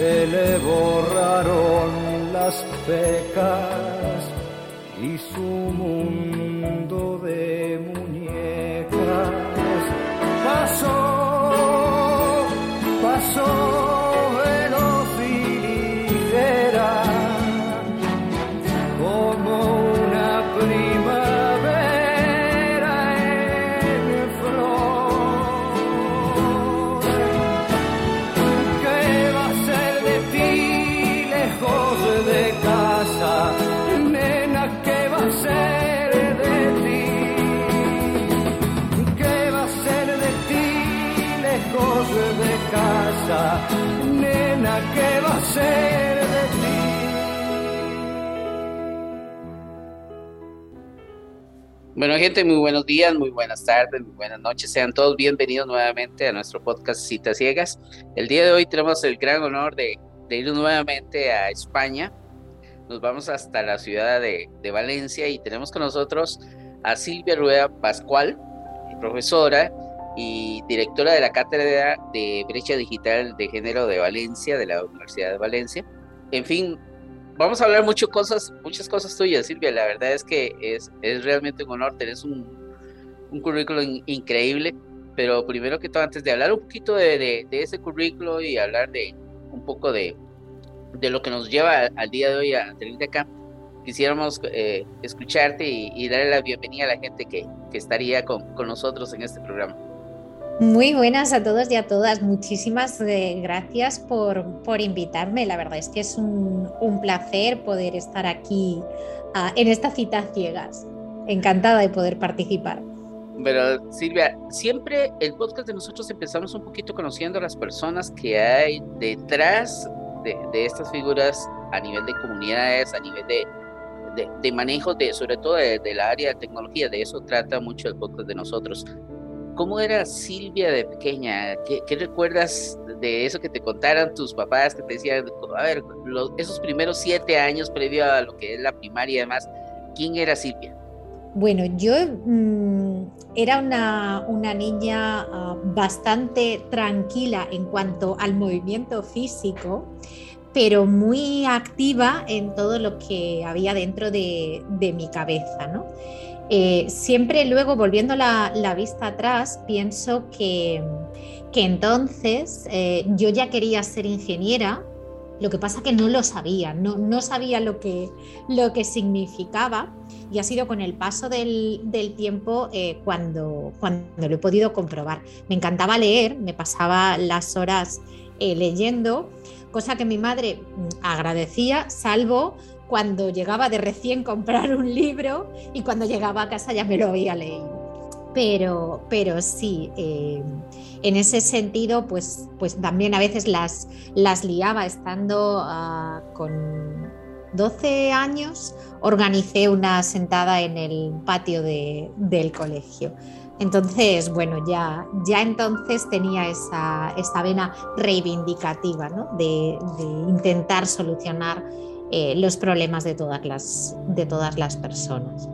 se le borraron las pecas y su mundo de Bueno, gente, muy buenos días, muy buenas tardes, muy buenas noches. Sean todos bienvenidos nuevamente a nuestro podcast Citas Ciegas. El día de hoy tenemos el gran honor de, ir nuevamente a España. Nos vamos hasta la ciudad de, Valencia y tenemos con nosotros a Silvia Rueda Pascual, profesora y directora de la Cátedra de Brecha Digital de Género de Valencia, de la Universidad de Valencia. En fin, vamos a hablar mucho cosas, muchas cosas tuyas, Silvia. La verdad es que es, realmente un honor, tenés un, un currículum increíble, pero primero que todo, antes de hablar un poquito de, ese currículo y hablar de un poco de, de lo que nos lleva al, día de hoy a tenerte acá, quisiéramos eh, escucharte y, darle la bienvenida a la gente que, que estaría con, con nosotros en este programa. Muy buenas a todos y a todas. Muchísimas eh, gracias por, por, invitarme. La verdad es que es un, un placer poder estar aquí uh, en esta cita ciegas. Encantada de poder participar. Pero Silvia, siempre el podcast de nosotros empezamos un poquito conociendo a las personas que hay detrás de, de estas figuras a nivel de comunidades, a nivel de, de, de manejo de, sobre todo del de área de tecnología. De eso trata mucho el podcast de nosotros. ¿Cómo era Silvia de pequeña? ¿Qué, recuerdas de eso que te contaron tus papás, que te decían, a ver, esos primeros siete años previo a lo que es la primaria y demás, ¿quién era Silvia? Bueno, yo mm, era una, una niña ah, bastante tranquila en cuanto al movimiento físico, pero muy activa en todo lo que había dentro de, de mi cabeza, ¿no? Eh, siempre luego, volviendo la, vista atrás, pienso que, entonces eh, yo ya quería ser ingeniera, lo que pasa que no lo sabía, no, sabía lo que, lo que significaba y ha sido con el paso del, tiempo eh, cuando, cuando lo he podido comprobar. Me encantaba leer, me pasaba las horas leyendo, cosa que mi madre mm, agradecía, salvo cuando llegaba de recién comprar un libro y cuando llegaba a casa ya me lo había leído. Pero, pero sí, eh, en ese sentido, pues, pues también a veces las, las liaba estando ah, con, 12 años, organicé una sentada en el patio del colegio. Entonces, bueno, ya, ya entonces tenía esa, esa vena reivindicativa de, intentar solucionar eh, los problemas de todas las, de todas las personas.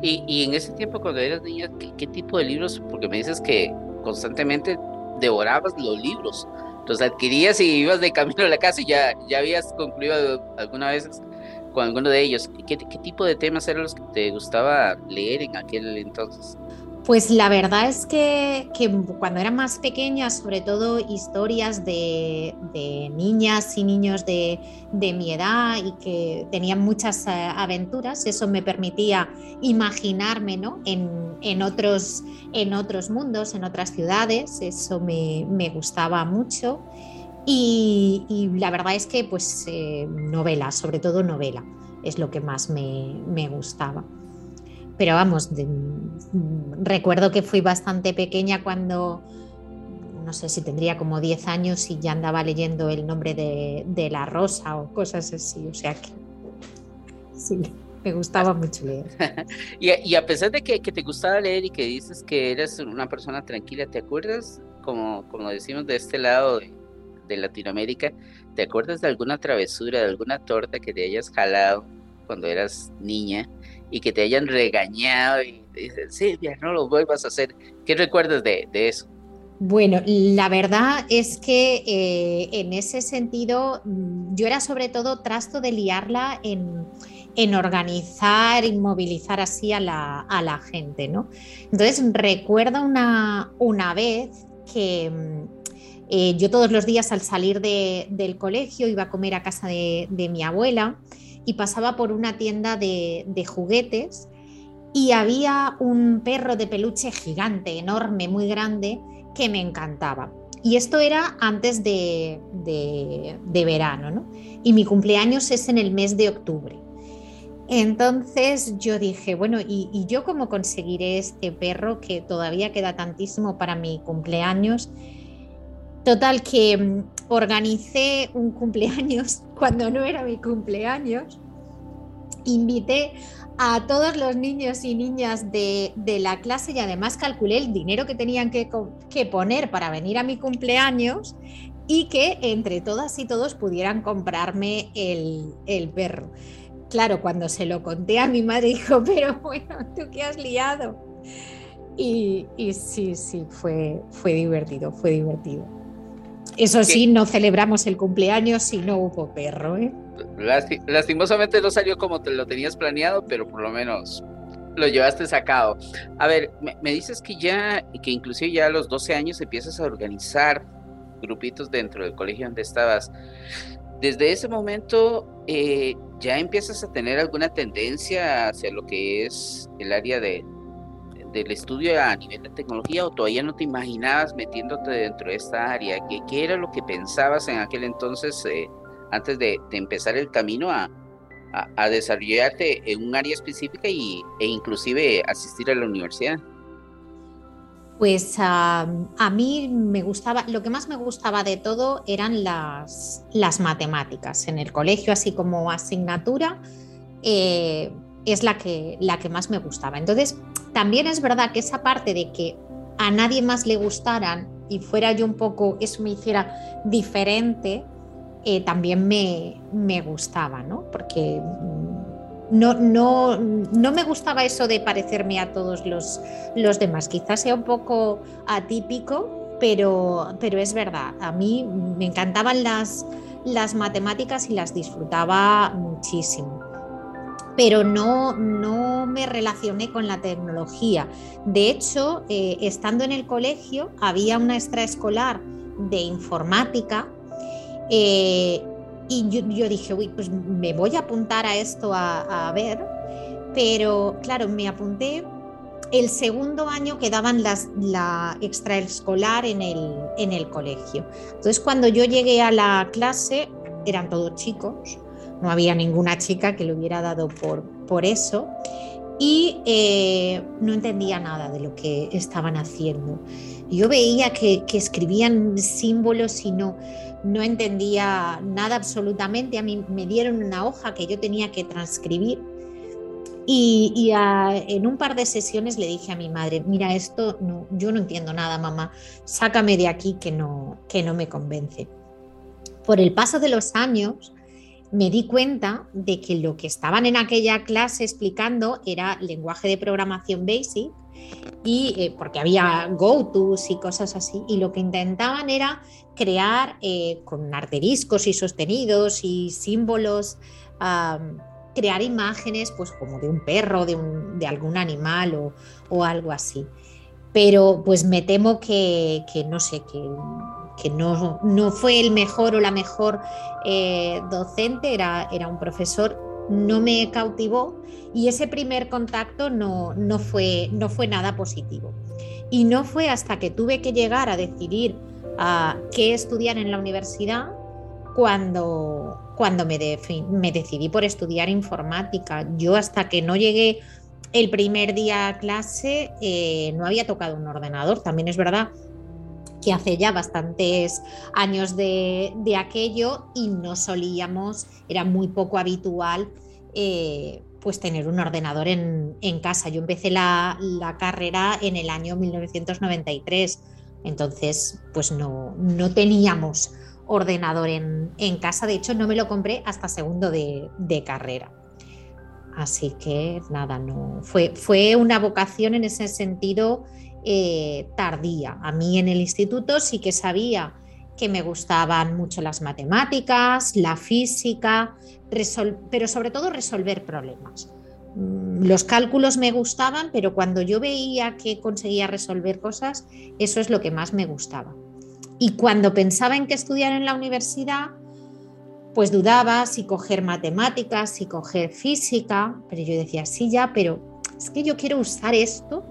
Y, en ese tiempo, cuando eras niña, ¿qué, tipo de libros? Porque me dices que constantemente devorabas los libros. Los adquirías y ibas de camino a la casa y ya, ya habías concluido alguna vez con alguno de ellos. ¿Qué, ¿Qué tipo de temas eran los que te gustaba leer en aquel entonces? Pues la verdad es que, cuando era más pequeña, sobre todo historias de, niñas y niños de, mi edad y que tenían muchas eh, aventuras, eso me permitía imaginarme en, otros, en otros mundos, en otras ciudades, eso me, gustaba mucho. Y, la verdad es que pues eh, novela, sobre todo novela, es lo que más me gustaba pero vamos, recuerdo que fui bastante pequeña cuando, no sé si tendría como 10 años y ya andaba leyendo el nombre de, la rosa o cosas así, o sea que sí, me gustaba mucho leer. y, a pesar de que, te gustaba leer y que dices que eres una persona tranquila, ¿te acuerdas, como, como decimos de este lado de, de Latinoamérica, ¿te acuerdas de alguna travesura, de alguna torta que te hayas jalado cuando eras niña? Y que te hayan regañado y te dicen, Silvia, no lo vuelvas a hacer. ¿Qué recuerdas de, eso? Bueno, la verdad es que eh, en ese sentido mm, yo era sobre todo trasto de liarla en, organizar y movilizar así a la, gente, ¿no? Entonces recuerdo una, vez que mm, eh, yo todos los días al salir del colegio iba a comer a casa de mi abuela y pasaba por una tienda de, juguetes y había un perro de peluche gigante, enorme, muy grande, que me encantaba. Y esto era antes de, verano, ¿no? Y mi cumpleaños es en el mes de octubre. Entonces yo dije, bueno, ¿y, ¿y, yo cómo conseguiré este perro que todavía queda tantísimo para mi cumpleaños? Total que mm, organicé un cumpleaños cuando no era mi cumpleaños. Invité a todos los niños y niñas de, la clase y además calculé el dinero que tenían que, poner para venir a mi cumpleaños y que entre todas y todos pudieran comprarme el, perro. Claro, cuando se lo conté a mi madre dijo, pero bueno, ¿tú qué has liado? Y, y sí, sí, fue, fue divertido, fue divertido. Eso sí, no celebramos el cumpleaños si no hubo perro. ¿eh? Lastimosamente no salió como te lo tenías planeado, pero por lo menos lo llevaste sacado. A ver, me, dices que ya, que inclusive ya a los 12 años empiezas a organizar grupitos dentro del colegio donde estabas. Desde ese momento eh, ya empiezas a tener alguna tendencia hacia lo que es el área de, del estudio a nivel de tecnología o todavía no te imaginabas metiéndote dentro de esta área? ¿Qué, qué era lo que pensabas en aquel entonces eh, antes de, empezar el camino a, a, desarrollarte en un área específica y, e inclusive asistir a la universidad? Pues a mí me gustaba, lo que más me gustaba de todo eran las, las matemáticas en el colegio, así como asignatura. Eh, es la que, la que más me gustaba. Entonces, también es verdad que esa parte de que a nadie más le gustaran y fuera yo un poco, eso me hiciera diferente, eh, también me, me, gustaba, ¿no? Porque mm, no, no, no, me gustaba eso de parecerme a todos los, los demás. Quizás sea un poco atípico, pero, pero es verdad. A mí me encantaban las, las matemáticas y las disfrutaba muchísimo pero no, no me relacioné con la tecnología. De hecho, eh, estando en el colegio, había una extraescolar de informática eh, y yo, dije, uy, pues me voy a apuntar a esto a, ver, pero claro, me apunté el segundo año que daban las, la extraescolar en el, en el colegio. Entonces, cuando yo llegué a la clase, eran todos chicos, no había ninguna chica que le hubiera dado por, por eso y eh, no entendía nada de lo que estaban haciendo. Yo veía que, escribían símbolos y no, no entendía nada absolutamente. A mí me dieron una hoja que yo tenía que transcribir y, en un par de sesiones le dije a mi madre, mira, esto no, yo no entiendo nada, mamá, sácame de aquí que no, que no me convence. Por el paso de los años, me di cuenta de que lo que estaban en aquella clase explicando era lenguaje de programación basic y eh, porque había go-tos y cosas así y lo que intentaban era crear eh, con arteriscos y sostenidos y símbolos crear imágenes pues como de un perro, de, un, de algún animal o, algo así. Pero pues me temo que, no sé, que, que no, no, fue el mejor o la mejor eh, docente, era, era un profesor, no me cautivó y ese primer contacto no, no, fue, no fue nada positivo. Y no fue hasta que tuve que llegar a decidir a qué estudiar en la universidad cuando, cuando me, me decidí por estudiar informática. Yo hasta que no llegué el primer día a clase eh, no había tocado un ordenador. También es verdad que hace ya bastantes años de, aquello y no solíamos, era muy poco habitual eh, pues tener un ordenador en, casa. Yo empecé la, la, carrera en el año 1993, entonces pues no, no teníamos ordenador en, casa. De hecho, no me lo compré hasta segundo de, carrera. Así que nada, no. Fue, fue una vocación en ese sentido eh, tardía. A mí en el instituto sí que sabía que me gustaban mucho las matemáticas, la física, pero sobre todo resolver problemas. Mm, los cálculos me gustaban, pero cuando yo veía que conseguía resolver cosas, eso es lo que más me gustaba. Y cuando pensaba en que estudiar en la universidad, pues dudaba si coger matemáticas, si coger física, pero yo decía, sí, ya, pero es que yo quiero usar esto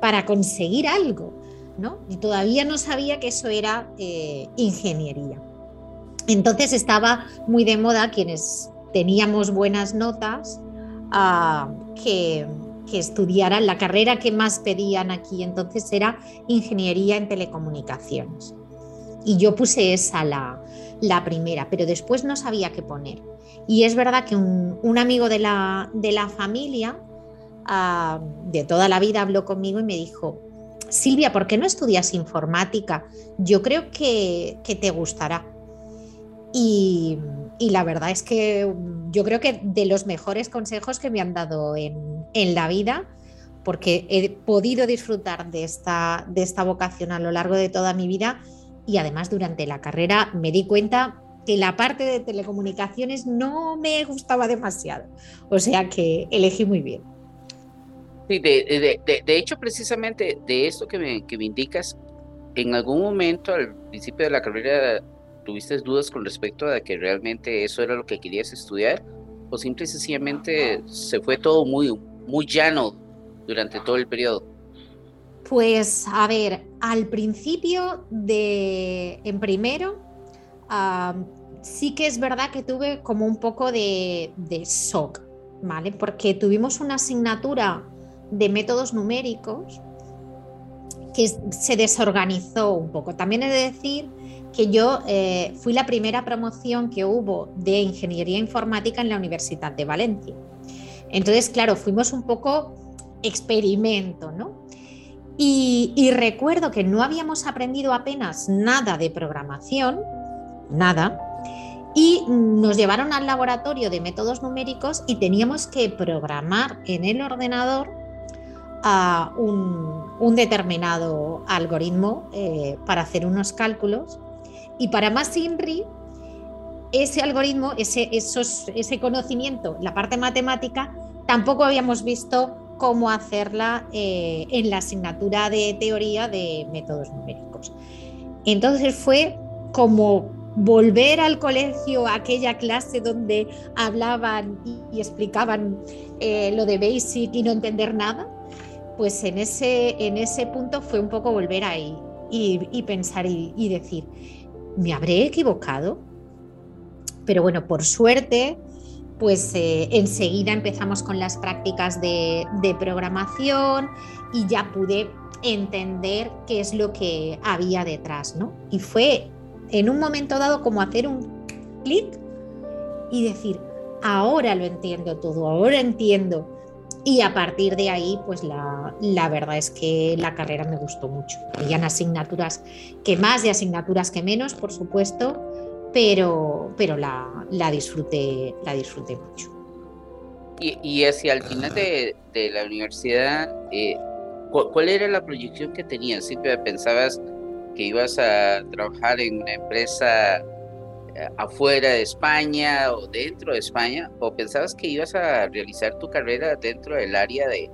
para conseguir algo, ¿no? Y todavía no sabía que eso era eh, ingeniería. Entonces estaba muy de moda quienes teníamos buenas notas ah, que, que estudiaran la carrera que más pedían aquí, entonces era ingeniería en telecomunicaciones. Y yo puse esa la, la primera, pero después no sabía qué poner. Y es verdad que un, amigo de la, de la familia de toda la vida habló conmigo y me dijo, Silvia, ¿por qué no estudias informática? Yo creo que, te gustará. Y, la verdad es que yo creo que de los mejores consejos que me han dado en, la vida, porque he podido disfrutar de esta vocación a lo largo de toda mi vida, y además durante la carrera me di cuenta que la parte de telecomunicaciones no me gustaba demasiado. O sea que elegí muy bien. Sí, de, hecho, precisamente de esto que me, que me indicas, en algún momento al principio de la carrera tuviste dudas con respecto a que realmente eso era lo que querías estudiar o simple y sencillamente se fue todo muy, muy llano durante todo el periodo. Pues a ver, al principio de, en primero, sí que es verdad que tuve como un poco de, shock, ¿vale? Porque tuvimos una asignatura de métodos numéricos que se desorganizó un poco. También he de decir que yo eh, fui la primera promoción que hubo de ingeniería informática en la Universidad de Valencia. Entonces, claro, fuimos un poco experimento, ¿no? Y, recuerdo que no habíamos aprendido apenas nada de programación, nada, y nos llevaron al laboratorio de métodos numéricos y teníamos que programar en el ordenador a un, determinado algoritmo eh, para hacer unos cálculos. Y para más INRI, ese algoritmo, ese, ese conocimiento, la parte matemática, tampoco habíamos visto cómo hacerla eh, en la asignatura de teoría de métodos numéricos. Entonces fue como volver al colegio, aquella clase donde hablaban y, explicaban eh, lo de Basic y no entender nada, pues en ese, en ese punto fue un poco volver ahí y, pensar y decir, ¿me habré equivocado? Pero bueno, por suerte pues eh, enseguida empezamos con las prácticas de, programación y ya pude entender qué es lo que había detrás, ¿no? Y fue en un momento dado como hacer un clic y decir, ahora lo entiendo todo, ahora entiendo. Y a partir de ahí, pues la, verdad es que la carrera me gustó mucho. Habían asignaturas que más y asignaturas que menos, por supuesto, pero, pero la, la, disfruté, la disfruté mucho. Y, y hacia el final de, de la universidad, eh, ¿cuál era la proyección que tenías? ¿Siempre pensabas que ibas a trabajar en una empresa afuera de España o dentro de España? ¿O pensabas que ibas a realizar tu carrera dentro del área de,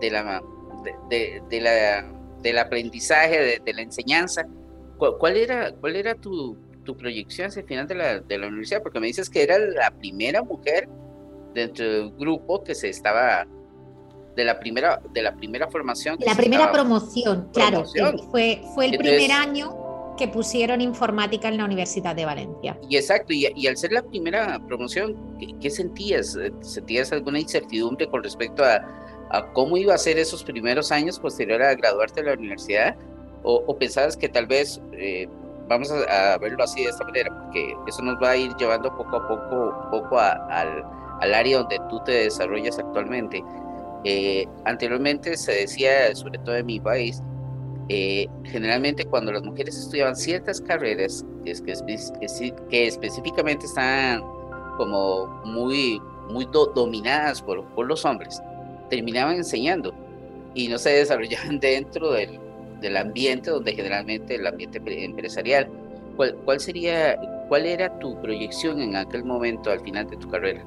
de, la, de, la, del aprendizaje, de, la enseñanza? ¿Cuál, era, cuál era tu, tu proyección hacia el final de la, de la universidad? Porque me dices que era la primera mujer dentro del grupo que se estaba de la primera de la primera formación la primera promoción, claro fue fue el primer año que pusieron informática en la Universidad de Valencia. Y exacto y, al ser la primera promoción ¿qué, sentías sentías alguna incertidumbre con respecto a, a, cómo iba a ser esos primeros años posterior a graduarte de la universidad o, pensabas que tal vez eh, vamos a, verlo así de esta manera porque eso nos va a ir llevando poco a poco poco al al área donde tú te desarrollas actualmente. Eh, anteriormente se decía, sobre todo en mi país, eh, generalmente cuando las mujeres estudiaban ciertas carreras es que, que, específicamente están como muy, muy dominadas por, por, los hombres, terminaban enseñando y no se desarrollaban dentro del, del ambiente donde generalmente el ambiente empresarial. ¿Cuál, ¿Cuál sería, cuál era tu proyección en aquel momento al final de tu carrera?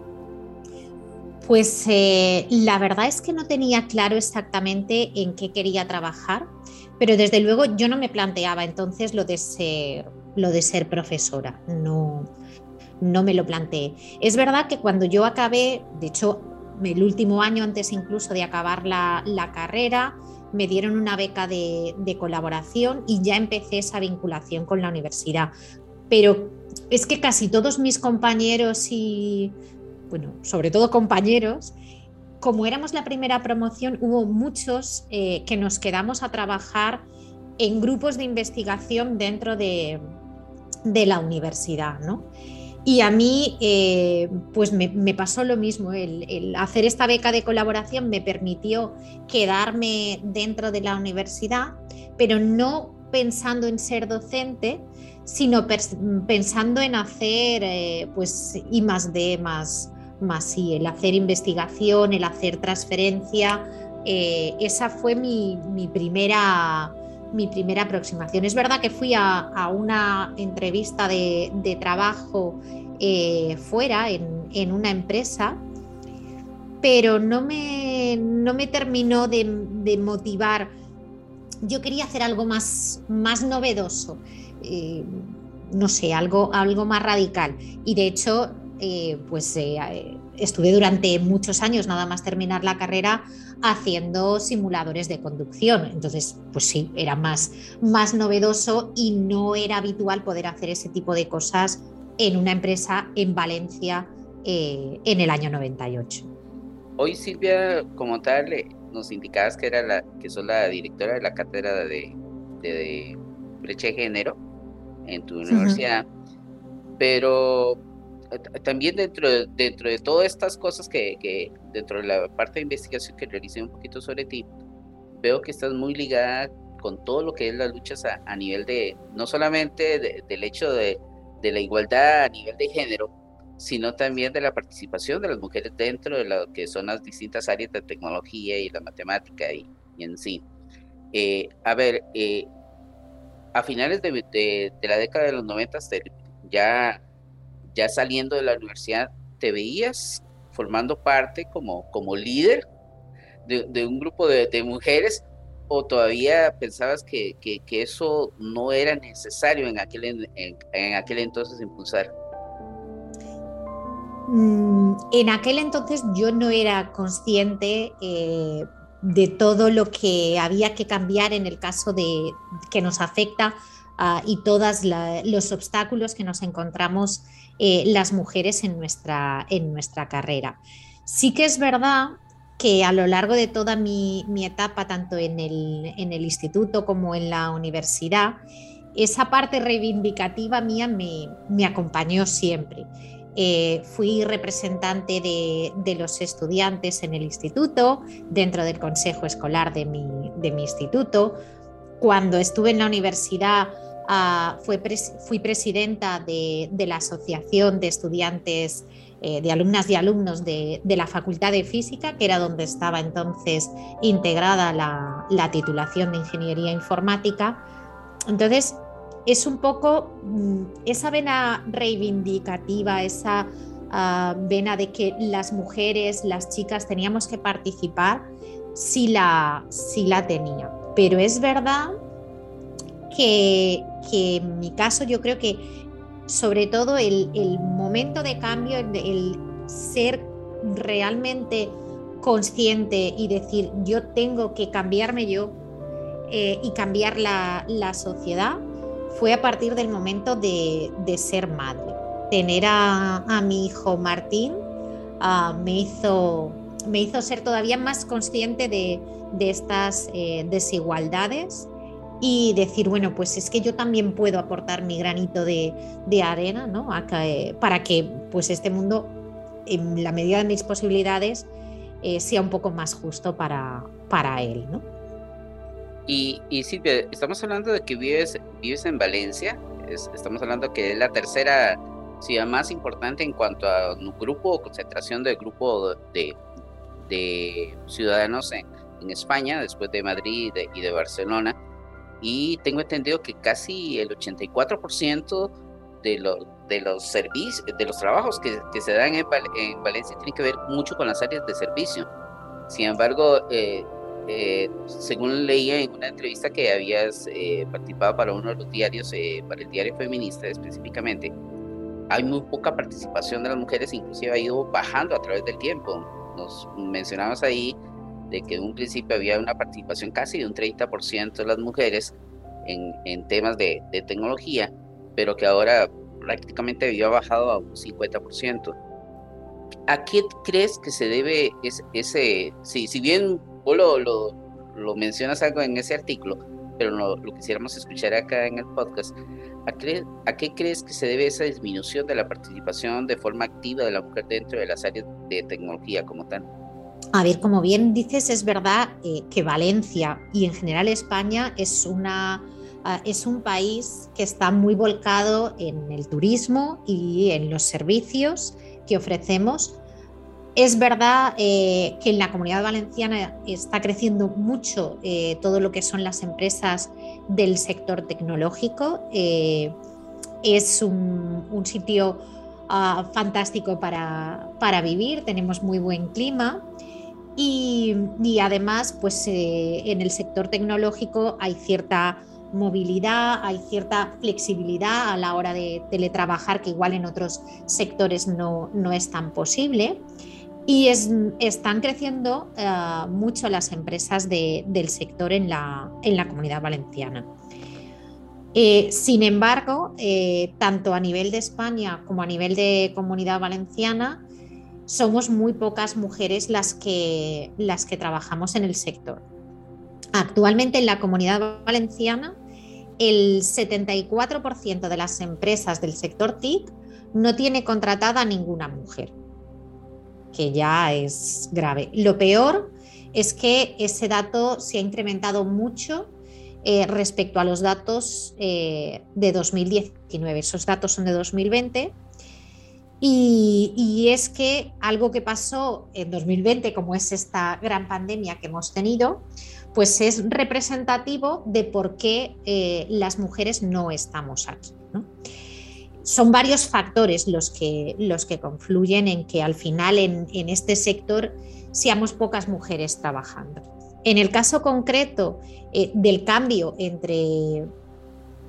Pues eh, la verdad es que no tenía claro exactamente en qué quería trabajar, pero desde luego yo no me planteaba entonces lo de ser, profesora, no, no me lo planteé. Es verdad que cuando yo acabé, de hecho, el último año antes incluso de acabar la, carrera, me dieron una beca de, de, colaboración y ya empecé esa vinculación con la universidad. Pero es que casi todos mis compañeros y bueno, sobre todo compañeros, como éramos la primera promoción, hubo muchos eh, que nos quedamos a trabajar en grupos de investigación dentro de, la universidad, ¿no? Y a mí, eh, pues me, pasó lo mismo, el, hacer esta beca de colaboración me permitió quedarme dentro de la universidad, pero no pensando en ser docente, sino pensando en hacer eh, pues I más D más, más sí, el hacer investigación, el hacer transferencia, eh, esa fue mi, primera, mi primera aproximación. Es verdad que fui a, una entrevista de, trabajo eh, fuera, en, una empresa, pero no me, no me terminó de, motivar. Yo quería hacer algo más, más novedoso. Eh, no sé, algo, algo más radical. Y de hecho, eh, pues eh, estuve durante muchos años, nada más terminar la carrera, haciendo simuladores de conducción. Entonces, pues sí, era más, más novedoso y no era habitual poder hacer ese tipo de cosas en una empresa en Valencia eh, en el año 98. Hoy Silvia, como tal, nos indicabas que era la que sos la directora de la cátedra de, de, brecha de género en tu universidad, pero también dentro de, dentro de todas estas cosas que, dentro de la parte de investigación que realicé un poquito sobre ti, veo que estás muy ligada con todo lo que es las luchas a, nivel de, no solamente del hecho de, la igualdad a nivel de género, sino también de la participación de las mujeres dentro de lo que son las distintas áreas de tecnología y la matemática y, en sí. Eh, a ver, eh, a finales de, la década de los 90 ya ya saliendo de la universidad, ¿te veías formando parte como, como líder de, un grupo de, mujeres o todavía pensabas que, eso no era necesario en aquel, en, aquel entonces impulsar? Mm, en aquel entonces yo no era consciente eh, de todo lo que había que cambiar en el caso de que nos afecta ah, y todos los obstáculos que nos encontramos eh, las mujeres en nuestra, en nuestra carrera. Sí que es verdad que a lo largo de toda mi, etapa, tanto en el, instituto como en la universidad, esa parte reivindicativa mía me, me acompañó siempre. Eh, fui representante de, los estudiantes en el instituto, dentro del consejo escolar de mi, de mi instituto. Cuando estuve en la universidad, ah, fui presidenta de, la Asociación de Estudiantes, eh, de Alumnas y Alumnos de, la Facultad de Física, que era donde estaba entonces integrada la, la titulación de Ingeniería Informática. Entonces, es un poco mm, esa vena reivindicativa, esa ah, vena de que las mujeres, las chicas teníamos que participar, sí la, la tenía. Pero es verdad que, en mi caso yo creo que sobre todo el, momento de cambio, el, ser realmente consciente y decir yo tengo que cambiarme yo eh, y cambiar la, la sociedad, fue a partir del momento de, ser madre. Tener a, mi hijo Martín ah, me, hizo, me hizo ser todavía más consciente de, estas eh, desigualdades y decir, bueno, pues es que yo también puedo aportar mi granito de, arena ¿no? para que pues este mundo, en la medida de mis posibilidades, eh, sea un poco más justo para, para él. ¿no? Y, y Silvia, estamos hablando de que vives, vives en Valencia, estamos hablando que es la tercera ciudad más importante en cuanto a un grupo o concentración de grupo de, de ciudadanos en, en, España, después de Madrid y de, Barcelona. Y tengo entendido que casi el 84% de los, de los servicios, de los trabajos que, que se dan en, en, Valencia tienen que ver mucho con las áreas de servicio. Sin embargo, eh, eh, según leía en una entrevista que habías eh, participado para uno de los diarios, eh, para el diario feminista específicamente, hay muy poca participación de las mujeres, inclusive ha ido bajando a través del tiempo. Nos mencionabas ahí de que en un principio había una participación casi de un 30% de las mujeres en, en temas de, de, tecnología, pero que ahora prácticamente había bajado a un 50%. ¿A qué crees que se debe ese, ese si, si bien lo, lo, mencionas algo en ese artículo, pero lo, lo quisiéramos escuchar acá en el podcast. ¿A, ¿A, qué crees que se debe esa disminución de la participación de forma activa de la mujer dentro de las áreas de tecnología como tal? A ver, como bien dices, es verdad eh, que Valencia y en general España es, una, ah, es un país que está muy volcado en el turismo y en los servicios que ofrecemos. Es verdad eh, que en la comunidad valenciana está creciendo mucho eh, todo lo que son las empresas del sector tecnológico. Es un, sitio ah, fantástico para, vivir, tenemos muy buen clima y, además pues, en el sector tecnológico hay cierta movilidad, hay cierta flexibilidad a la hora de teletrabajar que igual en otros sectores no, no es tan posible. Y están creciendo eh, mucho las empresas del sector en la, comunidad valenciana. Eh, sin embargo, eh, tanto a nivel de España como a nivel de comunidad valenciana, somos muy pocas mujeres las que, las que trabajamos en el sector. Actualmente en la comunidad valenciana, el 74% de las empresas del sector TIC no tiene contratada ninguna mujer que ya es grave. Lo peor es que ese dato se ha incrementado mucho eh, respecto a los datos eh, de 2019. Esos datos son de 2020. Y, es que algo que pasó en 2020, como es esta gran pandemia que hemos tenido, pues es representativo de por qué eh, las mujeres no estamos aquí son varios factores los que, los que confluyen en que al final en, este sector seamos pocas mujeres trabajando. En el caso concreto eh, del cambio entre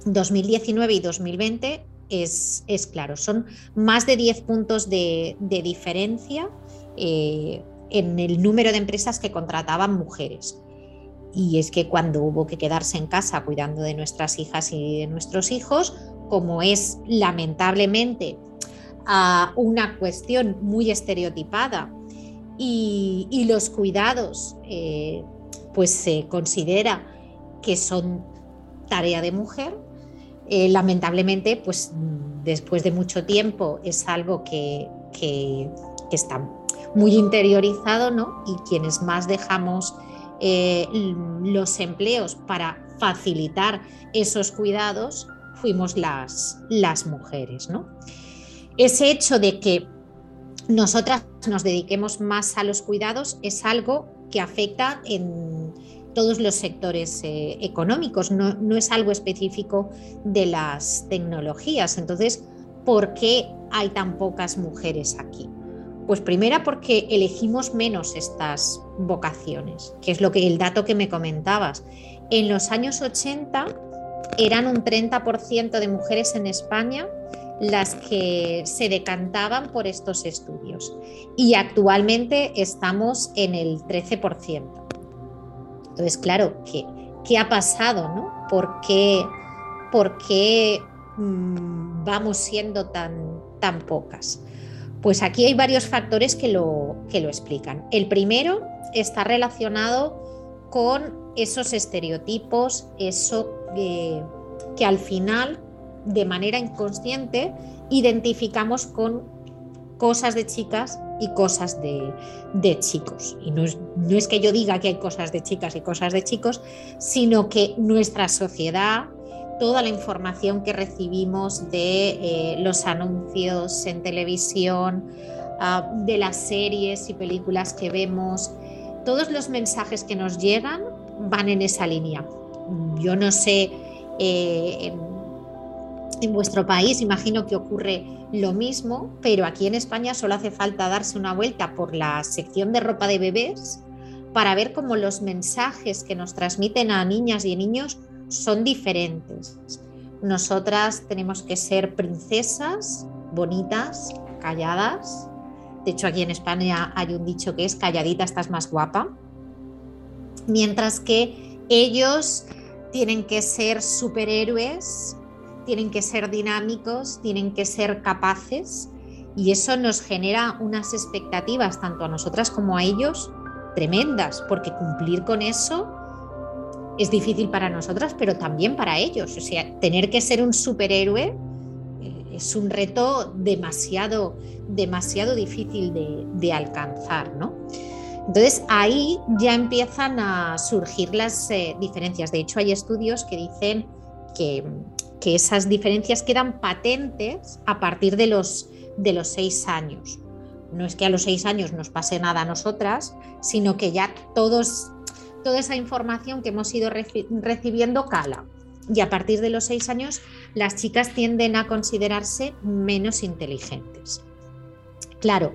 2019 y 2020 es, claro, son más de 10 puntos de, diferencia eh, en el número de empresas que contrataban mujeres. Y es que cuando hubo que quedarse en casa cuidando de nuestras hijas y de nuestros hijos, como es lamentablemente una cuestión muy estereotipada y, los cuidados eh, pues se considera que son tarea de mujer, Eh, lamentablemente, pues después de mucho tiempo es algo que, está muy interiorizado, ¿no? Y quienes más dejamos eh, los empleos para facilitar esos cuidados fuimos las, las mujeres, ¿no? Ese hecho de que nosotras nos dediquemos más a los cuidados es algo que afecta en todos los sectores eh, económicos, no, es algo específico de las tecnologías. Entonces, ¿por qué hay tan pocas mujeres aquí? Pues primera porque elegimos menos estas vocaciones, que es lo que el dato que me comentabas. En los años 80 eran un 30% de mujeres en España las que se decantaban por estos estudios y actualmente estamos en el 13%. Entonces, claro, ¿qué, qué ha pasado? ¿no? ¿Por qué, mm, vamos siendo tan, tan pocas? Pues aquí hay varios factores que lo, que lo explican. El primero está relacionado con esos estereotipos, eso que, que al final, de manera inconsciente, identificamos con cosas de chicas y cosas de, chicos. Y no es, no es, que yo diga que hay cosas de chicas y cosas de chicos, sino que nuestra sociedad, toda la información que recibimos de eh, los anuncios en televisión, ah, de las series y películas que vemos, todos los mensajes que nos llegan van en esa línea. Yo no sé, eh, vuestro país imagino que ocurre lo mismo, pero aquí en España solo hace falta darse una vuelta por la sección de ropa de bebés para ver cómo los mensajes que nos transmiten a niñas y niños son diferentes. Nosotras tenemos que ser princesas, bonitas, calladas. De hecho, aquí en España hay un dicho que es calladita estás más guapa. Mientras que ellos tienen que ser superhéroes, tienen que ser dinámicos, tienen que ser capaces y eso nos genera unas expectativas tanto a nosotras como a ellos tremendas, porque cumplir con eso es difícil para nosotras, pero también para ellos. O sea, tener que ser un superhéroe eh, es un reto demasiado, demasiado difícil de, alcanzar, ¿no? Entonces ahí ya empiezan a surgir las eh, diferencias. De hecho, hay estudios que dicen que que esas diferencias quedan patentes a partir de los, de los seis años. No es que a los seis años nos pase nada a nosotras, sino que ya todos, toda esa información que hemos ido recibiendo cala. Y a partir de los seis años las chicas tienden a considerarse menos inteligentes. Claro,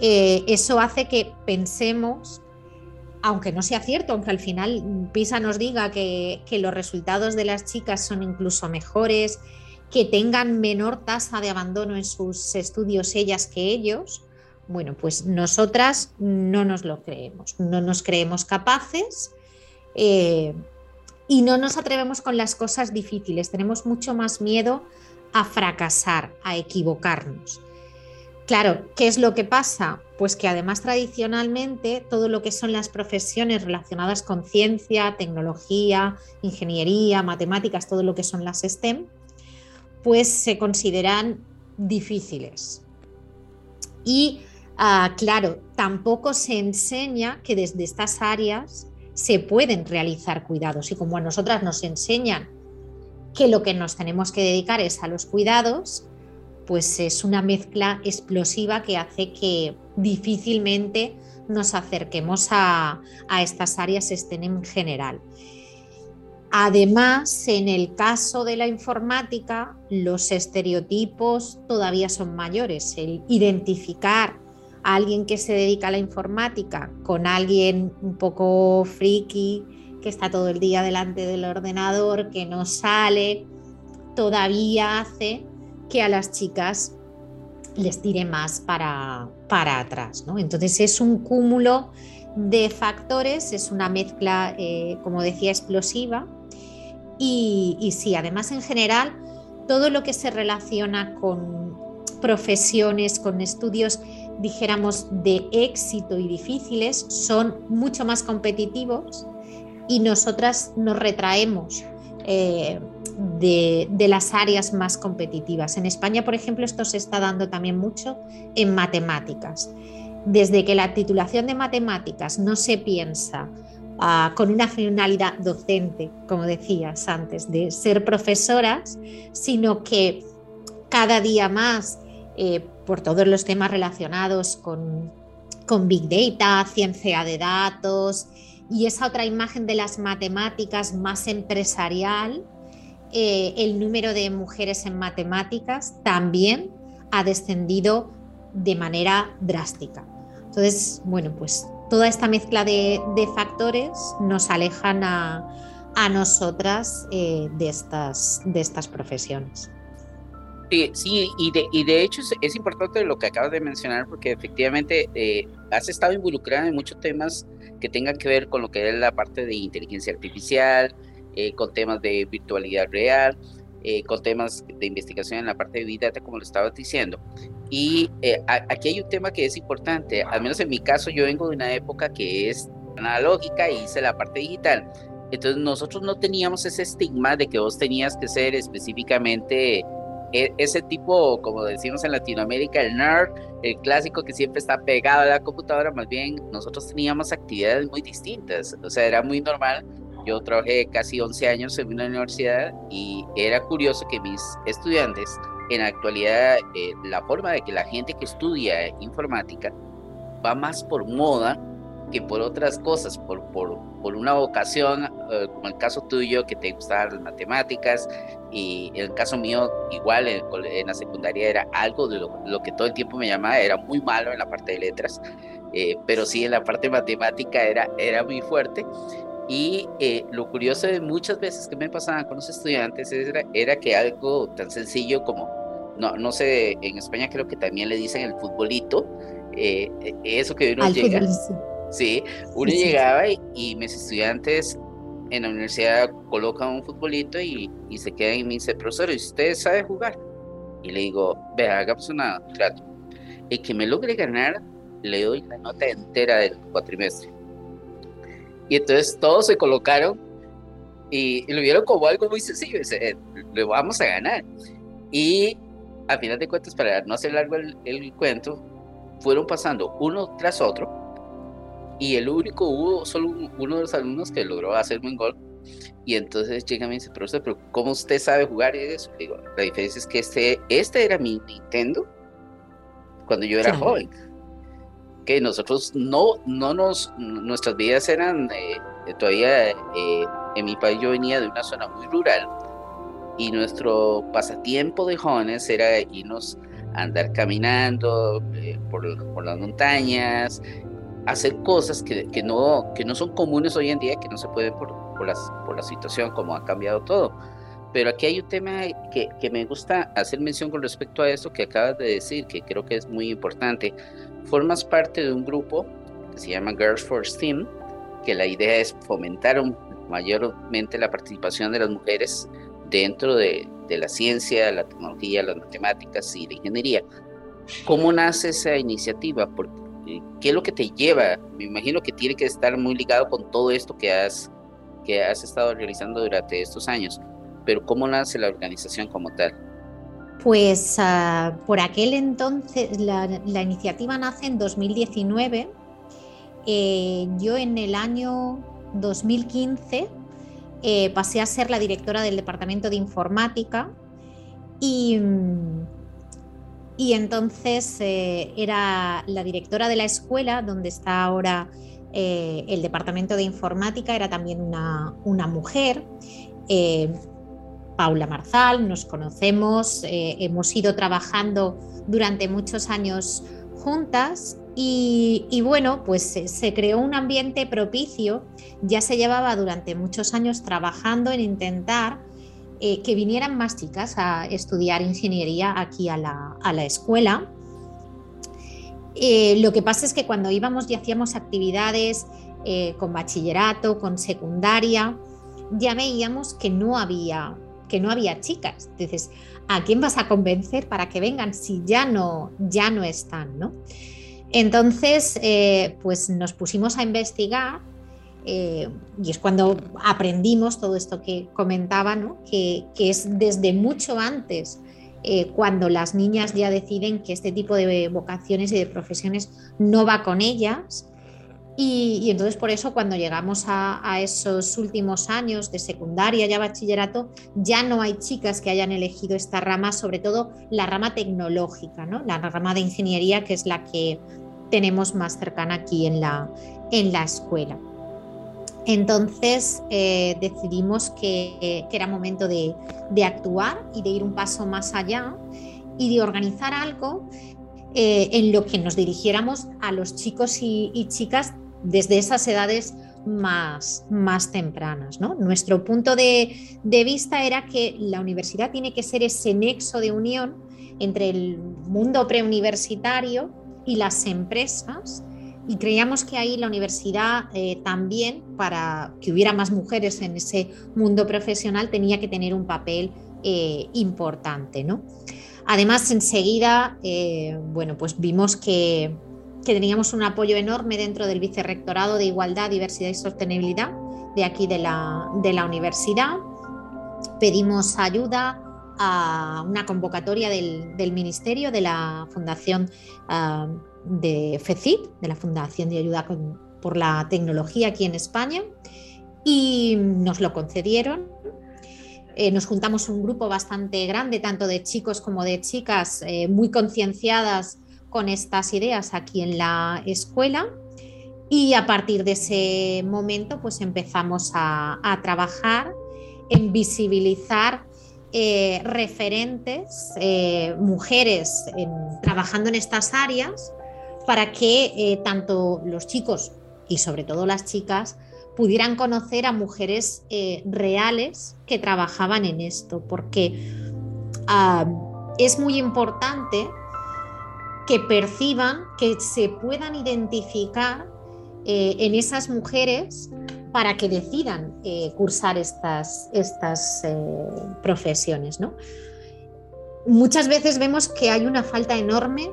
eh, eso hace que pensemos aunque no sea cierto, aunque al final PISA nos diga que, los resultados de las chicas son incluso mejores, que tengan menor tasa de abandono en sus estudios ellas que ellos, bueno, pues nosotras no nos lo creemos, no nos creemos capaces eh, y no nos atrevemos con las cosas difíciles, tenemos mucho más miedo a fracasar, a equivocarnos. Claro, ¿qué es lo que pasa? Pues que además tradicionalmente todo lo que son las profesiones relacionadas con ciencia, tecnología, ingeniería, matemáticas, todo lo que son las STEM, pues se consideran difíciles. Y ah, claro, tampoco se enseña que desde estas áreas se pueden realizar cuidados. Y como a nosotras nos enseñan que lo que nos tenemos que dedicar es a los cuidados, pues es una mezcla explosiva que hace que difícilmente nos acerquemos a, estas áreas estén en general. Además, en el caso de la informática, los estereotipos todavía son mayores. El identificar a alguien que se dedica a la informática con alguien un poco friki, que está todo el día delante del ordenador, que no sale, todavía hace que a las chicas les tire más para, para atrás. ¿no? Entonces es un cúmulo de factores, es una mezcla, eh, como decía, explosiva. Y, y sí, además en general, todo lo que se relaciona con profesiones, con estudios, dijéramos, de éxito y difíciles, son mucho más competitivos y nosotras nos retraemos eh, de, las áreas más competitivas. En España, por ejemplo, esto se está dando también mucho en matemáticas. Desde que la titulación de matemáticas no se piensa ah, con una finalidad docente, como decías antes, de ser profesoras, sino que cada día más, eh, por todos los temas relacionados con, con Big Data, ciencia de datos y esa otra imagen de las matemáticas más empresarial, eh, el número de mujeres en matemáticas también ha descendido de manera drástica. Entonces, bueno, pues toda esta mezcla de, factores nos alejan a, nosotras eh, de, estas, de estas profesiones. Sí, sí y, de, y de hecho es, importante lo que acabas de mencionar porque efectivamente eh, has estado involucrada en muchos temas que tengan que ver con lo que es la parte de inteligencia artificial, eh, con temas de virtualidad real, eh, con temas de investigación en la parte de Big Data, como lo estabas diciendo. Y eh, aquí hay un tema que es importante, al menos en mi caso yo vengo de una época que es analógica y hice la parte digital. Entonces nosotros no teníamos ese estigma de que vos tenías que ser específicamente ese tipo, como decimos en Latinoamérica, el nerd, el clásico que siempre está pegado a la computadora, más bien nosotros teníamos actividades muy distintas, o sea, era muy normal. Yo trabajé casi 11 años en una universidad y era curioso que mis estudiantes, en la actualidad, eh, la forma de que la gente que estudia informática va más por moda que por otras cosas, por, por, por una vocación, eh, como el caso tuyo, que te gustaban las matemáticas, y en el caso mío, igual en, la secundaria era algo de lo, que todo el tiempo me llamaba, era muy malo en la parte de letras, eh, pero sí en la parte matemática era, era muy fuerte, y eh, lo curioso de muchas veces que me pasaban con los estudiantes era, era, que algo tan sencillo como, no, no sé, en España creo que también le dicen el futbolito, eh, eso que uno llega. Sí, uno llegaba y, mis estudiantes en la universidad colocan un futbolito y, y se quedan y me dice, profesor, ¿usted sabe jugar? Y le digo, vea, hagamos un trato. El que me logre ganar, le doy la nota entera del cuatrimestre. Y entonces todos se colocaron y, lo vieron como algo muy sencillo, eh, lo vamos a ganar. Y a final de cuentas, para no hacer largo el, cuento, fueron pasando uno tras otro y el único hubo solo uno de los alumnos que logró hacer un gol. Y entonces llega y me dice, profesor, pero ¿cómo usted sabe jugar eso? Digo, la diferencia es que este, este era mi Nintendo cuando yo era joven que nosotros no, no nos, nuestras vidas eran eh, todavía, eh, en mi país yo venía de una zona muy rural y nuestro pasatiempo de jóvenes era irnos a andar caminando eh, por, por, las montañas, hacer cosas que, que, no, que no son comunes hoy en día, que no se pueden por, por, las, por la situación, como ha cambiado todo. Pero aquí hay un tema que, que me gusta hacer mención con respecto a eso que acabas de decir, que creo que es muy importante formas parte de un grupo que se llama Girls for STEAM, que la idea es fomentar mayormente la participación de las mujeres dentro de, de, la ciencia, la tecnología, las matemáticas y la ingeniería. ¿Cómo nace esa iniciativa? ¿Qué es lo que te lleva? Me imagino que tiene que estar muy ligado con todo esto que has, que has estado realizando durante estos años, pero ¿cómo nace la organización como tal? Pues ah, por aquel entonces, la, iniciativa nace en 2019. Eh, yo en el año 2015 eh, pasé a ser la directora del Departamento de Informática y, y entonces eh, era la directora de la escuela donde está ahora el Departamento de Informática, era también una, una mujer. Paula Marzal, nos conocemos, eh, hemos ido trabajando durante muchos años juntas y, bueno, pues se, creó un ambiente propicio, ya se llevaba durante muchos años trabajando en intentar eh, que vinieran más chicas a estudiar ingeniería aquí a la, escuela. Eh, lo que pasa es que cuando íbamos y hacíamos actividades con bachillerato, con secundaria, ya veíamos que no había que no había chicas. Entonces, ¿a quién vas a convencer para que vengan si ya no, ya no están? ¿no? Entonces, eh, pues nos pusimos a investigar eh, y es cuando aprendimos todo esto que comentaba, que, es desde mucho antes eh, cuando las niñas ya deciden que este tipo de vocaciones y de profesiones no va con ellas. Y, entonces por eso cuando llegamos a, esos últimos años de secundaria, ya bachillerato, ya no hay chicas que hayan elegido esta rama, sobre todo la rama tecnológica, ¿no? la rama de ingeniería, que es la que tenemos más cercana aquí en la, en la escuela. Entonces eh, decidimos que, era momento de, actuar y de ir un paso más allá y de organizar algo eh, en lo que nos dirigiéramos a los chicos y, chicas desde esas edades más, más tempranas. Nuestro punto de, vista era que la universidad tiene que ser ese nexo de unión entre el mundo preuniversitario y las empresas y creíamos que ahí la universidad eh, también, para que hubiera más mujeres en ese mundo profesional, tenía que tener un papel eh, importante. ¿no? Además, enseguida, eh, bueno, pues vimos que, que, teníamos un apoyo enorme dentro del Vicerrectorado de Igualdad, Diversidad y Sostenibilidad de aquí de la, de la universidad. Pedimos ayuda a una convocatoria del, del Ministerio, de la Fundación ah, de FECIT, de la Fundación de Ayuda por la Tecnología aquí en España, y nos lo concedieron. Eh, nos juntamos un grupo bastante grande, tanto de chicos como de chicas, eh, muy concienciadas con estas ideas aquí en la escuela. Y a partir de ese momento, pues empezamos a, trabajar en visibilizar eh, referentes, mujeres trabajando en estas áreas para que eh, tanto los chicos y sobre todo las chicas pudieran conocer a mujeres eh, reales que trabajaban en esto, porque es muy importante que perciban, que se puedan identificar eh, en esas mujeres para que decidan cursar estas, estas profesiones. Muchas veces vemos que hay una falta enorme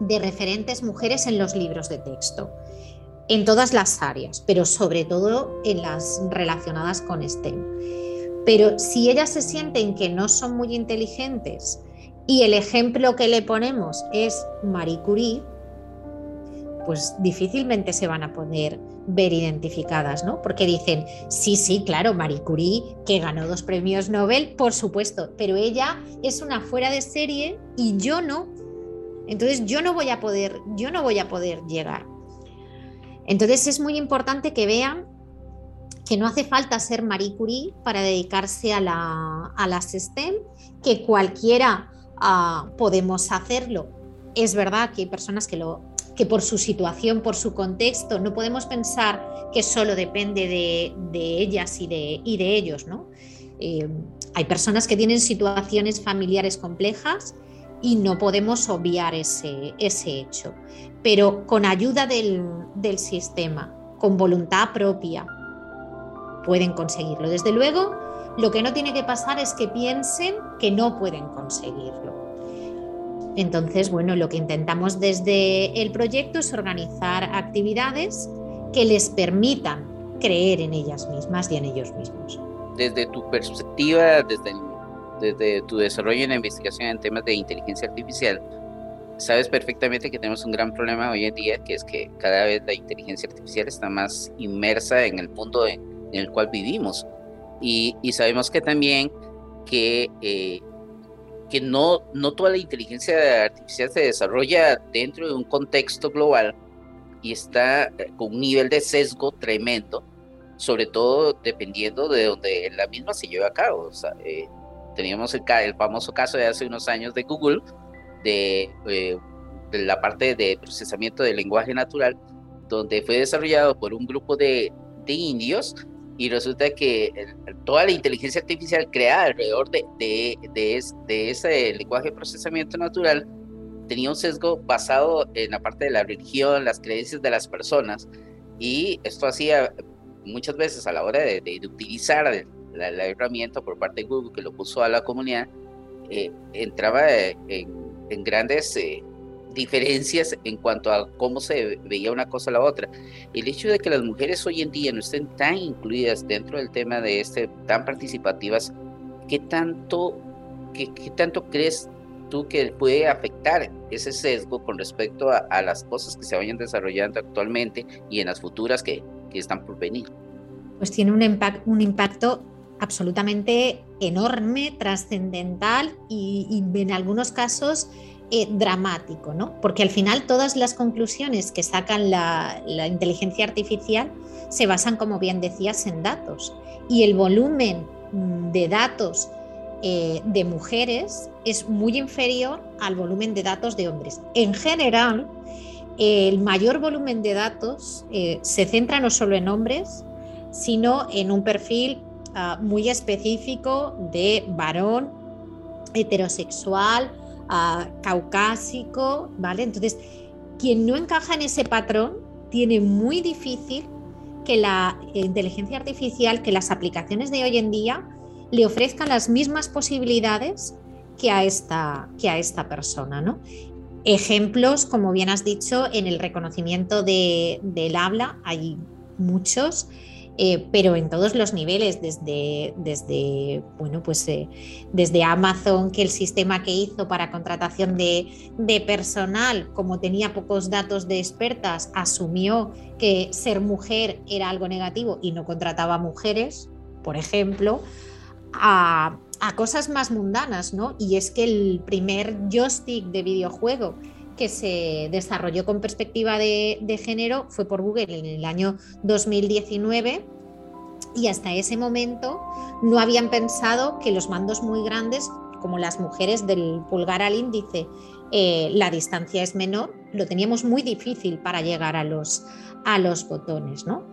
de referentes mujeres en los libros de texto, en todas las áreas, pero sobre todo en las relacionadas con STEM. Pero si ellas se sienten que no son muy inteligentes y el ejemplo que le ponemos es Marie Curie, pues difícilmente se van a poder ver identificadas, ¿no? Porque dicen, sí, sí, claro, Marie Curie, que ganó dos premios Nobel, por supuesto, pero ella es una fuera de serie y yo no, entonces yo no voy a poder, yo no voy a poder llegar. Entonces es muy importante que vean que no hace falta ser Marie Curie para dedicarse a, la, a las STEM, que cualquiera ah, podemos hacerlo. Es verdad que hay personas que, lo, que por su situación, por su contexto, no podemos pensar que solo depende de, ellas y de, y de ellos. ¿no? Eh, hay personas que tienen situaciones familiares complejas y no podemos obviar ese, ese hecho. Pero con ayuda del, del sistema, con voluntad propia, pueden conseguirlo. Desde luego, lo que no tiene que pasar es que piensen que no pueden conseguirlo. Entonces, bueno, lo que intentamos desde el proyecto es organizar actividades que les permitan creer en ellas mismas y en ellos mismos. Desde tu perspectiva, desde el desde tu desarrollo en la investigación en temas de inteligencia artificial, sabes perfectamente que tenemos un gran problema hoy en día, que es que cada vez la inteligencia artificial está más inmersa en el mundo en, el cual vivimos. Y, sabemos que también que, eh, que no, no toda la inteligencia artificial se desarrolla dentro de un contexto global y está eh, con un nivel de sesgo tremendo, sobre todo dependiendo de donde la misma se lleve a cabo. O sea, eh, teníamos el, el, famoso caso de hace unos años de Google, de, eh, la parte de procesamiento del lenguaje natural, donde fue desarrollado por un grupo de, de indios y resulta que toda la inteligencia artificial creada alrededor de, de, de, ese lenguaje de procesamiento natural tenía un sesgo basado en la parte de la religión, las creencias de las personas, y esto hacía muchas veces a la hora de, de utilizar la, herramienta por parte de Google que lo puso a la comunidad, eh, entraba en, grandes eh, diferencias en cuanto a cómo se veía una cosa a la otra. El hecho de que las mujeres hoy en día no estén tan incluidas dentro del tema de este, tan participativas, ¿qué tanto, qué, qué tanto crees tú que puede afectar ese sesgo con respecto a, las cosas que se vayan desarrollando actualmente y en las futuras que, que están por venir? Pues tiene un, impact, un impacto absolutamente enorme, trascendental y, en algunos casos eh, dramático, ¿no? Porque al final todas las conclusiones que sacan la, la, inteligencia artificial se basan, como bien decías, en datos. Y el volumen mm, de datos eh, de mujeres es muy inferior al volumen de datos de hombres. En general, el mayor volumen de datos eh, se centra no solo en hombres, sino en un perfil ah, muy específico de varón heterosexual, ah, caucásico, ¿vale? Entonces, quien no encaja en ese patrón tiene muy difícil que la inteligencia artificial, que las aplicaciones de hoy en día le ofrezcan las mismas posibilidades que a esta, que a esta persona. ¿no? Ejemplos, como bien has dicho, en el reconocimiento del habla hay muchos. Eh, pero en todos los niveles, desde, desde, bueno, pues, eh, desde Amazon, que el sistema que hizo para contratación de, de, personal, como tenía pocos datos de expertas, asumió que ser mujer era algo negativo y no contrataba mujeres, por ejemplo, a, cosas más mundanas, ¿no? Y es que el primer joystick de videojuego que se desarrolló con perspectiva de, género fue por Google en el año 2019 y hasta ese momento no habían pensado que los mandos muy grandes, como las mujeres del pulgar al índice, eh, la distancia es menor, lo teníamos muy difícil para llegar a los, a los botones, ¿no?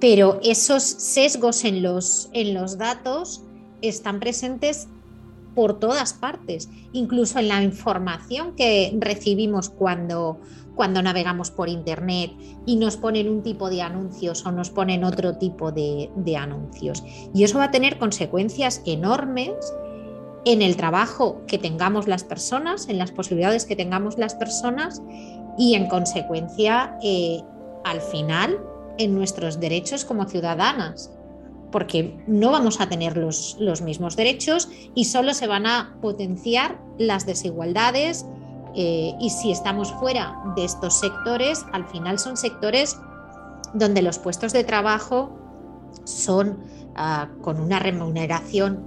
Pero esos sesgos en los, en los datos están presentes por todas partes, incluso en la información que recibimos cuando, cuando navegamos por Internet y nos ponen un tipo de anuncios o nos ponen otro tipo de, anuncios. Y eso va a tener consecuencias enormes en el trabajo que tengamos las personas, en las posibilidades que tengamos las personas y en consecuencia, eh, al final, en nuestros derechos como ciudadanas porque no vamos a tener los, mismos derechos y solo se van a potenciar las desigualdades eh, y si estamos fuera de estos sectores, al final son sectores donde los puestos de trabajo son ah, con una remuneración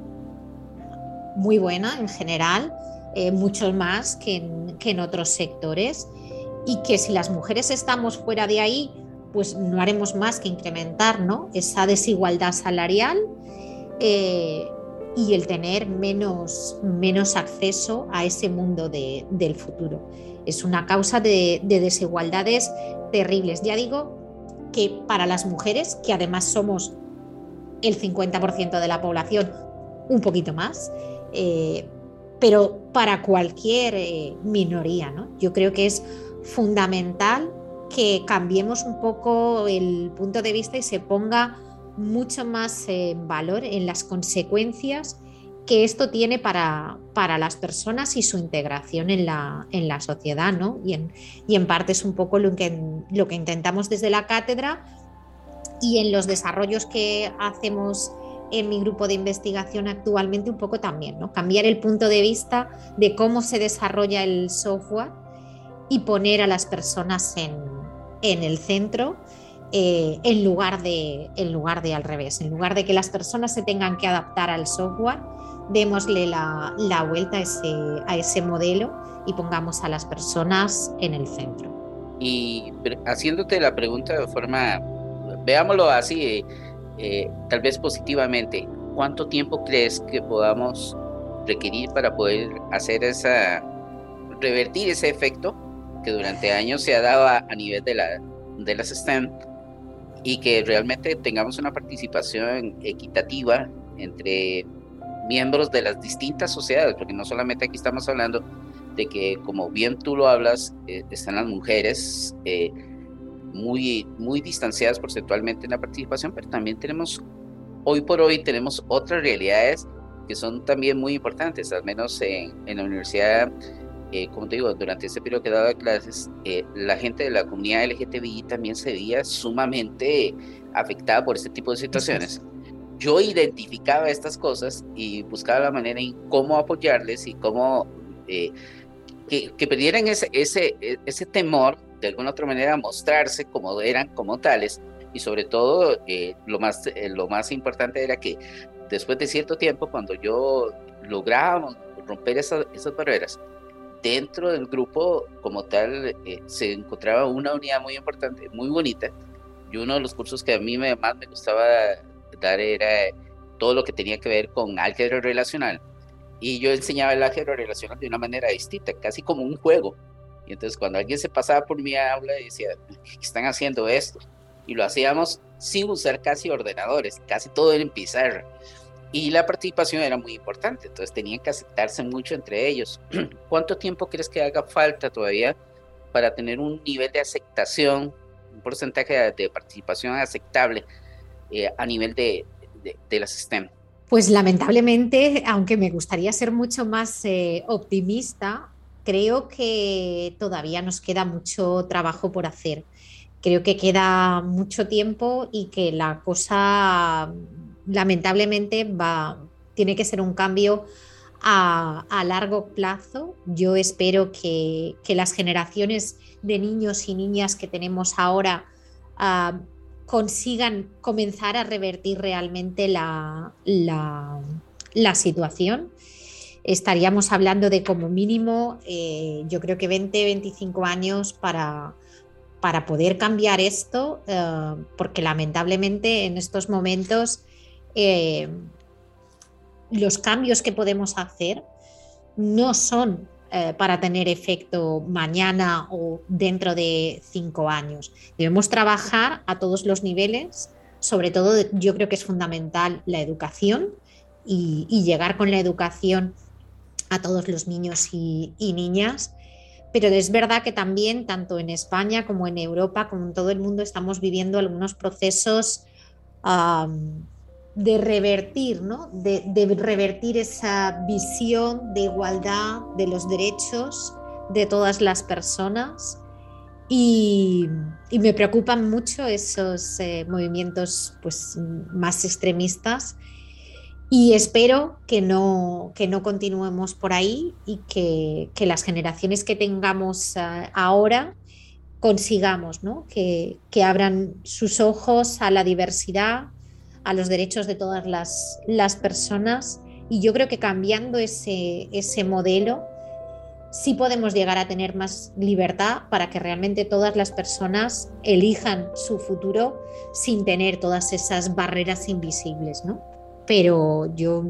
muy buena en general, eh, mucho más que que en otros sectores y que si las mujeres estamos fuera de ahí pues no haremos más que incrementar ¿no? esa desigualdad salarial eh, y el tener menos, menos acceso a ese mundo del futuro. Es una causa de, desigualdades terribles. Ya digo que para las mujeres, que además somos el 50% de la población, un poquito más, eh, pero para cualquier eh, minoría, ¿no? yo creo que es fundamental que cambiemos un poco el punto de vista y se ponga mucho más valor en las consecuencias que esto tiene para, para las personas y su integración en la, en la sociedad, ¿no? Y en, y en, parte es un poco lo que, lo que intentamos desde la cátedra y en los desarrollos que hacemos en mi grupo de investigación actualmente un poco también, ¿no? Cambiar el punto de vista de cómo se desarrolla el software y poner a las personas en, en el centro eh, en, lugar de, en lugar de al revés. En lugar de que las personas se tengan que adaptar al software, démosle la, vuelta a ese, a ese modelo y pongamos a las personas en el centro. Y haciéndote la pregunta de forma, veámoslo así, eh, tal vez positivamente, ¿cuánto tiempo crees que podamos requerir para poder hacer esa, revertir ese efecto que durante años se ha dado a, nivel de, la, de las STEM y que realmente tengamos una participación equitativa entre miembros de las distintas sociedades, porque no solamente aquí estamos hablando de que, como bien tú lo hablas, eh, están las mujeres eh, muy, muy distanciadas porcentualmente en la participación, pero también tenemos, hoy por hoy, tenemos otras realidades que son también muy importantes, al menos en, en la Universidad eh, como te digo, durante ese periodo que daba clases, eh, la gente de la comunidad LGTBI también se veía sumamente afectada por este tipo de situaciones. Yo identificaba estas cosas y buscaba la manera en cómo apoyarles y cómo eh, que, que, perdieran ese, ese, e, ese temor de alguna otra manera a mostrarse como eran como tales y sobre todo lo, más, lo más importante era que después de cierto tiempo cuando yo lográbamos romper esas, esas barreras, dentro del grupo como tal eh, se encontraba una unidad muy importante, muy bonita. Y uno de los cursos que a mí me, más me gustaba dar era todo lo que tenía que ver con álgebra relacional. Y yo enseñaba el álgebra relacional de una manera distinta, casi como un juego. Y entonces cuando alguien se pasaba por mi aula decía, ¿qué están haciendo esto? Y lo hacíamos sin usar casi ordenadores, casi todo era en pizarra y la participación era muy importante, entonces tenían que aceptarse mucho entre ellos. ¿Cuánto tiempo crees que haga falta todavía para tener un nivel de aceptación, un porcentaje de, participación aceptable eh, a nivel de, de, la sistema? Pues lamentablemente, aunque me gustaría ser mucho más eh, optimista, creo que todavía nos queda mucho trabajo por hacer. Creo que queda mucho tiempo y que la cosa lamentablemente va, tiene que ser un cambio a, largo plazo. Yo espero que, las generaciones de niños y niñas que tenemos ahora ah, consigan comenzar a revertir realmente la, la, situación. Estaríamos hablando de como mínimo, eh, yo creo que 20, 25 años para, para poder cambiar esto, eh, porque lamentablemente en estos momentos eh, los cambios que podemos hacer no son eh, para tener efecto mañana o dentro de cinco años. Debemos trabajar a todos los niveles, sobre todo yo creo que es fundamental la educación y, llegar con la educación a todos los niños y, niñas. Pero es verdad que también, tanto en España como en Europa, como en todo el mundo, estamos viviendo algunos procesos de revertir, ¿no? de, revertir esa visión de igualdad de los derechos de todas las personas. Y, me preocupan mucho esos eh, movimientos pues, más extremistas y espero que no, que no continuemos por ahí y que, las generaciones que tengamos eh, ahora consigamos ¿no? que, que abran sus ojos a la diversidad, a los derechos de todas las, las personas y yo creo que cambiando ese, ese modelo sí podemos llegar a tener más libertad para que realmente todas las personas elijan su futuro sin tener todas esas barreras invisibles, ¿no? Pero yo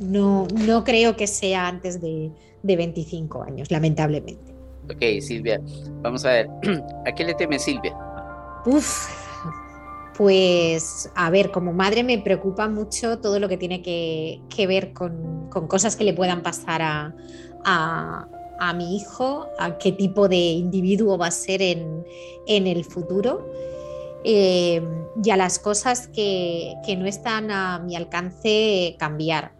no, no creo que sea antes de, de 25 años, lamentablemente. Ok, Silvia, vamos a ver, ¿a qué le teme Silvia? Uf, pues, a ver, como madre me preocupa mucho todo lo que tiene que, ver con, cosas que le puedan pasar a, mi hijo, a qué tipo de individuo va a ser en, el futuro. Eh, y a las cosas que, no están a mi alcance cambiar.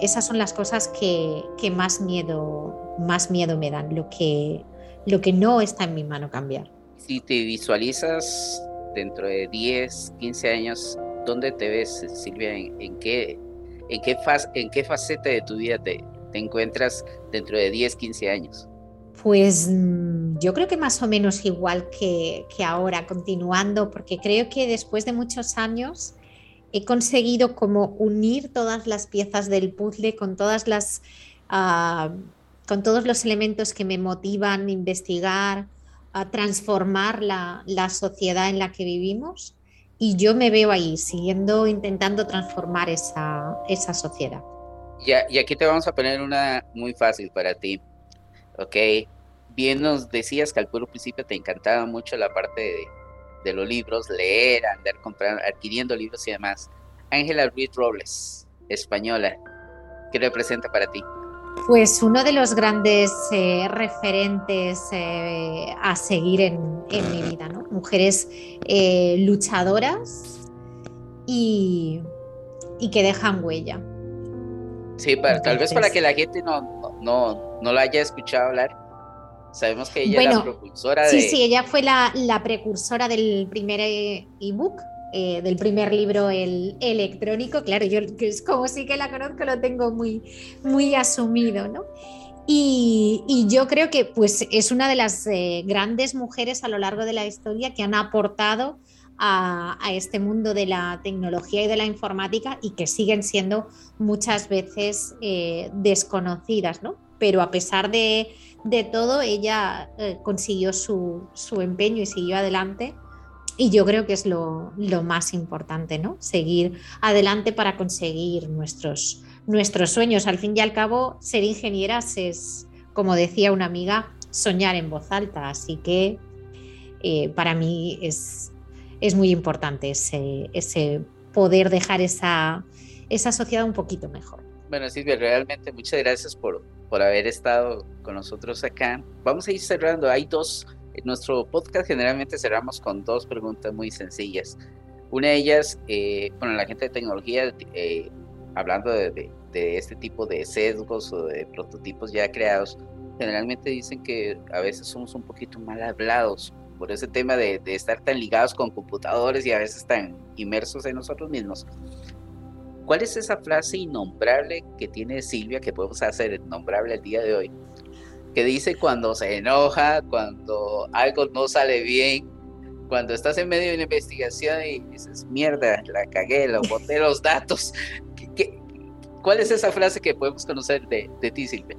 Esas son las cosas que, más, miedo, más miedo me dan, lo que, lo que no está en mi mano cambiar. Si te visualizas dentro de 10, 15 años, ¿dónde te ves, Silvia? ¿En, qué, en, qué, en qué faceta de tu vida te, encuentras dentro de 10, 15 años? Pues mm, yo creo que más o menos igual que, ahora, continuando, porque creo que después de muchos años he conseguido como unir todas las piezas del puzzle con todas las... Uh, con todos los elementos que me motivan a investigar, a transformar la, sociedad en la que vivimos y yo me veo ahí, siguiendo intentando transformar esa, esa sociedad. Ya, y aquí te vamos a poner una muy fácil para ti. Ok, bien nos decías que al puro principio te encantaba mucho la parte de, de los libros, leer, andar comprando, adquiriendo libros y demás. Ángela Ruiz Robles, española, ¿qué representa para ti? Pues uno de los grandes eh, referentes eh, a seguir en, mi vida, ¿no? Mujeres eh, luchadoras y, que dejan huella. Sí, tal vez para que la gente no, no, no, la haya escuchado hablar. Sabemos que ella es la precursora sí, de... Sí, sí, ella fue la, la precursora del primer ebook, eh, del primer libro el, electrónico. Claro, yo es como sí que la conozco, lo tengo muy, muy asumido, ¿no? Y, yo creo que pues, es una de las eh, grandes mujeres a lo largo de la historia que han aportado a, este mundo de la tecnología y de la informática y que siguen siendo muchas veces eh, desconocidas, ¿no? Pero a pesar de, todo, ella consiguió su, empeño y siguió adelante. Y yo creo que es lo, más importante, ¿no? Seguir adelante para conseguir nuestros, nuestros sueños. Al fin y al cabo, ser ingenieras es, como decía una amiga, soñar en voz alta. Así que eh, para mí es, es muy importante ese, ese poder dejar esa, esa sociedad un poquito mejor. Bueno, Silvia, realmente muchas gracias por, por haber estado con nosotros acá. Vamos a ir cerrando. Hay dos, en nuestro podcast generalmente cerramos con dos preguntas muy sencillas. Una de ellas, eh, bueno, la gente de tecnología, eh, hablando de, este tipo de sesgos o de prototipos ya creados, generalmente dicen que a veces somos un poquito mal hablados por ese tema de, estar tan ligados con computadores y a veces tan inmersos en nosotros mismos. ¿Cuál es esa frase innombrable que tiene Silvia que podemos hacer innombrable el día de hoy? Que dice cuando se enoja, cuando algo no sale bien, cuando estás en medio de una investigación y dices, mierda, la cagué, lo boté los datos. cuál es esa frase que podemos conocer de, de ti, Silvia?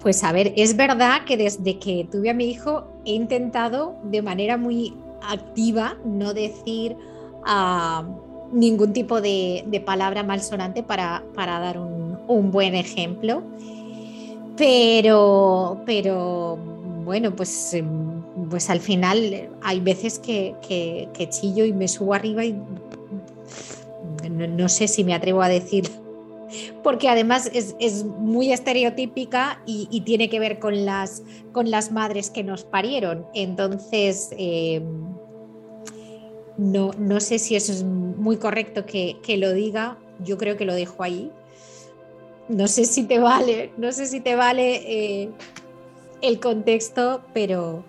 Pues a ver, es verdad que desde que tuve a mi hijo he intentado de manera muy activa no decir ah, ningún tipo de, palabra malsonante para, para dar un, buen ejemplo. Pero, pero bueno, pues, em, pues al final hay veces que, chillo y me subo arriba y no sé si me atrevo a decir porque además es, muy estereotípica y, tiene que ver con las, con las madres que nos parieron. Entonces, em, no, no, sé si eso es muy correcto que, lo diga, yo creo que lo dejo ahí. No sé si te vale, no sé si te vale eh, el contexto, pero,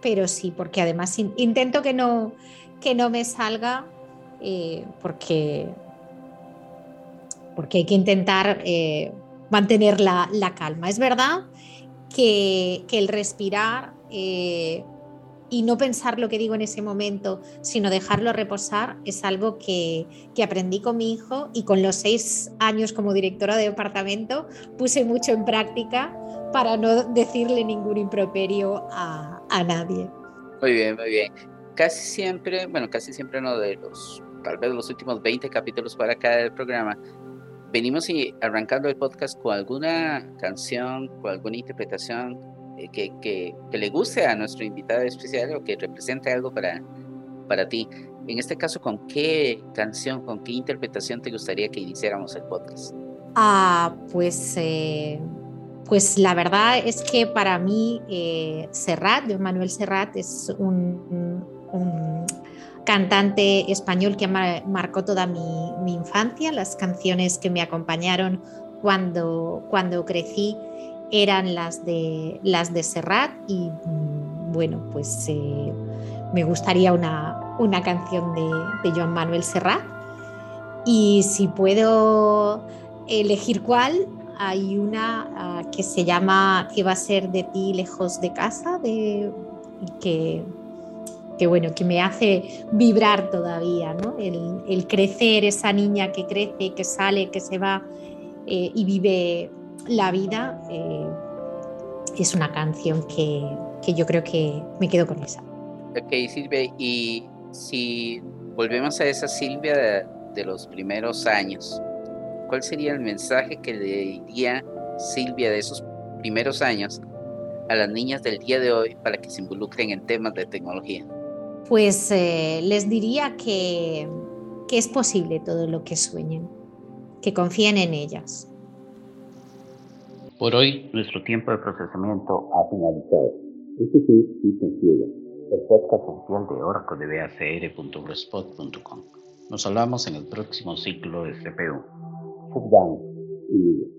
pero sí, porque además intento que no, que no me salga, eh, porque porque hay que intentar eh, mantener la, calma. Es verdad que, el respirar y no pensar lo que digo en ese momento, sino dejarlo reposar, es algo que, aprendí con mi hijo y con los seis años como directora de departamento puse mucho en práctica para no decirle ningún improperio a, a nadie. Muy bien, muy bien. Casi siempre, bueno, casi siempre no de los, tal vez los últimos 20 capítulos para cada programa, venimos y arrancando el podcast con alguna canción, con alguna interpretación que, que, que, le guste a nuestro invitado especial o que represente algo para, para ti. En este caso, ¿con qué canción, con qué interpretación te gustaría que iniciáramos el podcast? Ah, pues, eh, pues la verdad es que para mí eh, Serrat, Manuel Serrat, es un, un cantante español que marcó toda mi, infancia. Las canciones que me acompañaron cuando, cuando crecí eran las de, las de Serrat y mm, bueno, pues eh, me gustaría una, una canción de, de Joan Manuel Serrat. Y si puedo elegir cuál, hay una ah, que se llama Que va a ser de ti lejos de casa, de, que que bueno, que me hace vibrar todavía, ¿no? El, crecer, esa niña que crece, que sale, que se va eh, y vive la vida, eh, es una canción que, yo creo que me quedo con esa. Ok, Silvia, y si volvemos a esa Silvia de, de los primeros años, ¿cuál sería el mensaje que le diría Silvia de esos primeros años a las niñas del día de hoy para que se involucren en temas de tecnología? pues eh, les diría que, es posible todo lo que sueñen, que confíen en ellas. Por hoy, nuestro tiempo de procesamiento ha finalizado. Este fue Cita Ciega, el podcast oficial de Oracle de BACR.blogspot.com. Nos hablamos en el próximo ciclo de CPU. Down. y